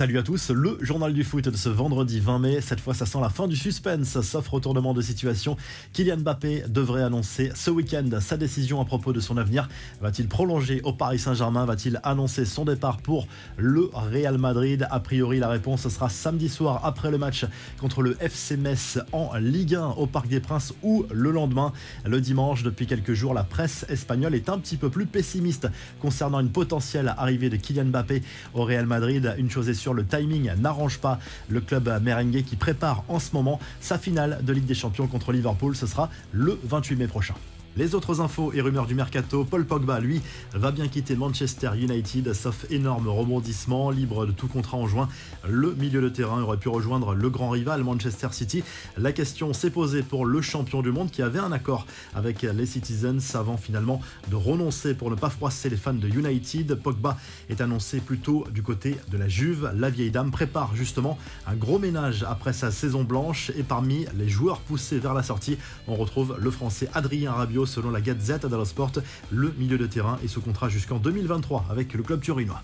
Salut à tous, le journal du foot de ce vendredi 20 mai. Cette fois, ça sent la fin du suspense, sauf retournement de situation. Kylian Mbappé devrait annoncer ce week-end sa décision à propos de son avenir. Va-t-il prolonger au Paris Saint-Germain? Va-t-il annoncer son départ pour le Real Madrid? A priori, la réponse sera samedi soir après le match contre le FC Metz en Ligue 1 au Parc des Princes ou le lendemain. Le dimanche, depuis quelques jours, la presse espagnole est un petit peu plus pessimiste concernant une potentielle arrivée de Kylian Mbappé au Real Madrid. Une chose est sûre, le timing n'arrange pas le club merengue qui prépare en ce moment sa finale de Ligue des Champions contre Liverpool. Ce sera le 28 mai prochain. Les autres infos et rumeurs du mercato, Paul Pogba, lui, va bien quitter Manchester United, sauf énorme rebondissement, libre de tout contrat en juin. Le milieu de terrain aurait pu rejoindre le grand rival Manchester City. La question s'est posée pour le champion du monde qui avait un accord avec les Citizens avant finalement de renoncer pour ne pas froisser les fans de United. Pogba est annoncé plutôt du côté de la Juve. La vieille dame prépare justement un gros ménage après sa saison blanche et parmi les joueurs poussés vers la sortie, on retrouve le français Adrien Rabiot selon la Gazette dello Sport. Le milieu de terrain est sous contrat jusqu'en 2023 avec le club turinois.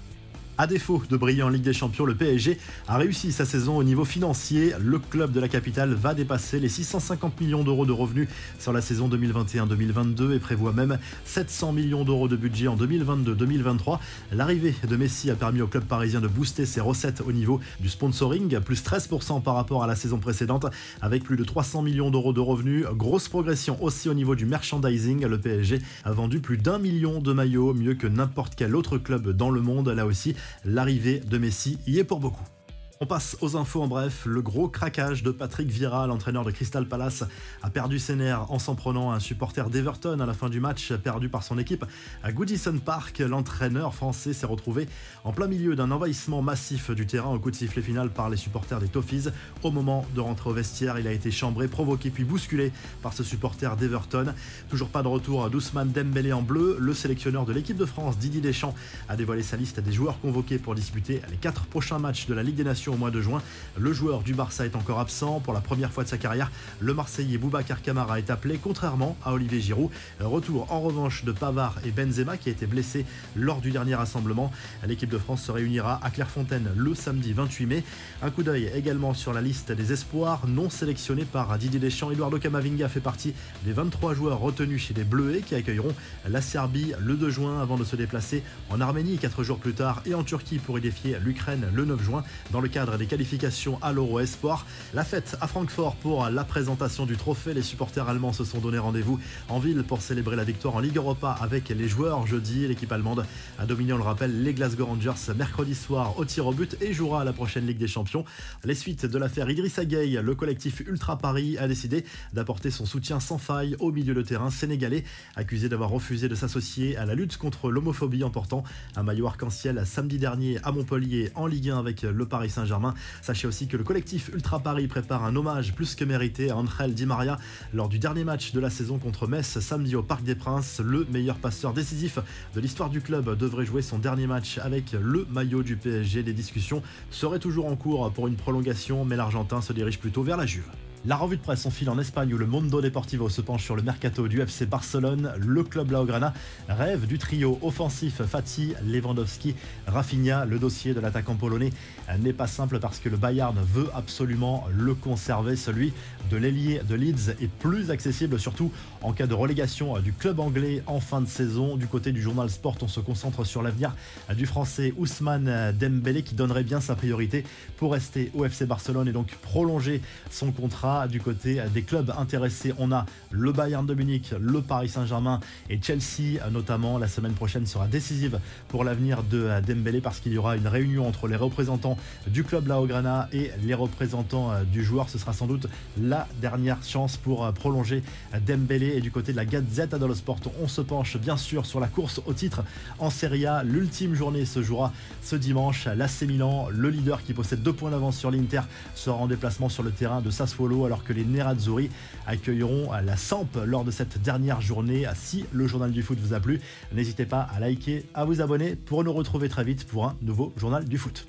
À défaut de briller en Ligue des Champions, le PSG a réussi sa saison au niveau financier. Le club de la capitale va dépasser les 650 millions d'euros de revenus sur la saison 2021-2022 et prévoit même 700 millions d'euros de budget en 2022-2023. L'arrivée de Messi a permis au club parisien de booster ses recettes au niveau du sponsoring, plus 13% par rapport à la saison précédente, avec plus de 300 millions d'euros de revenus. Grosse progression aussi au niveau du merchandising. Le PSG a vendu plus d'un million de maillots, mieux que n'importe quel autre club dans le monde. Là aussi, l'arrivée de Messi y est pour beaucoup. On passe aux infos en bref. Le gros craquage de Patrick Vieira, l'entraîneur de Crystal Palace, a perdu ses nerfs en s'en prenant à un supporter d'Everton à la fin du match, perdu par son équipe à Goodison Park. L'entraîneur français s'est retrouvé en plein milieu d'un envahissement massif du terrain au coup de sifflet final par les supporters des Toffees. Au moment de rentrer au vestiaire, il a été chambré, provoqué puis bousculé par ce supporter d'Everton. Toujours pas de retour d'Ousmane Dembélé en bleu. Le sélectionneur de l'équipe de France, Didier Deschamps, a dévoilé sa liste des joueurs convoqués pour disputer les quatre prochains matchs de la Ligue des Nations au mois de juin. Le joueur du Barça est encore absent. Pour la première fois de sa carrière, le Marseillais Boubacar Camara est appelé, contrairement à Olivier Giroud. Retour en revanche de Pavard et Benzema qui a été blessé lors du dernier rassemblement. L'équipe de France se réunira à Clairefontaine le samedi 28 mai. Un coup d'œil également sur la liste des espoirs non sélectionnés par Didier Deschamps. Eduardo Camavinga fait partie des 23 joueurs retenus chez les Bleuets qui accueilleront la Serbie le 2 juin avant de se déplacer en Arménie 4 jours plus tard et en Turquie pour y défier l'Ukraine le 9 juin dans le cadre des qualifications à l'Euro Espoir. La fête à Francfort pour la présentation du trophée. Les supporters allemands se sont donné rendez-vous en ville pour célébrer la victoire en Ligue Europa avec les joueurs jeudi. L'équipe allemande a dominé, on le rappelle, les Glasgow Rangers mercredi soir au tir au but et jouera à la prochaine Ligue des Champions. Les suites de l'affaire Idrissa Gueye, le collectif Ultra Paris a décidé d'apporter son soutien sans faille au milieu de terrain sénégalais, accusé d'avoir refusé de s'associer à la lutte contre l'homophobie en portant un maillot arc-en-ciel samedi dernier à Montpellier en Ligue 1 avec le Paris Saint-Germain. Sachez aussi que le collectif Ultra Paris prépare un hommage plus que mérité à Angel Di Maria lors du dernier match de la saison contre Metz samedi au Parc des Princes. Le meilleur passeur décisif de l'histoire du club devrait jouer son dernier match avec le maillot du PSG. Les discussions seraient toujours en cours pour une prolongation, mais l'Argentin se dirige plutôt vers la Juve. La revue de presse en file en Espagne où le Mondo Deportivo se penche sur le mercato du FC Barcelone. Le club Laograna rêve du trio offensif Fati, Lewandowski, Rafinha. Le dossier de l'attaquant polonais n'est pas simple parce que le Bayern veut absolument le conserver. Celui de l'ailier de Leeds est plus accessible, surtout en cas de relégation du club anglais en fin de saison. Du côté du journal Sport, on se concentre sur l'avenir du français Ousmane Dembélé qui donnerait bien sa priorité pour rester au FC Barcelone et donc prolonger son contrat du côté des clubs intéressés. On a le Bayern de Munich, le Paris Saint-Germain et Chelsea notamment. La semaine prochaine sera décisive pour l'avenir de Dembélé parce qu'il y aura une réunion entre les représentants du club Laograna et les représentants du joueur. Ce sera sans doute la dernière chance pour prolonger Dembélé. Et du côté de la Gazette dello Sport, on se penche bien sûr sur la course au titre en Serie A. L'ultime journée se jouera ce dimanche. L'AC Milan, le leader qui possède deux points d'avance sur l'Inter, sera en déplacement sur le terrain de Sassuolo alors que les Nerazzurri accueilleront la Samp lors de cette dernière journée. Si le journal du foot vous a plu, n'hésitez pas à liker, à vous abonner pour nous retrouver très vite pour un nouveau journal du foot.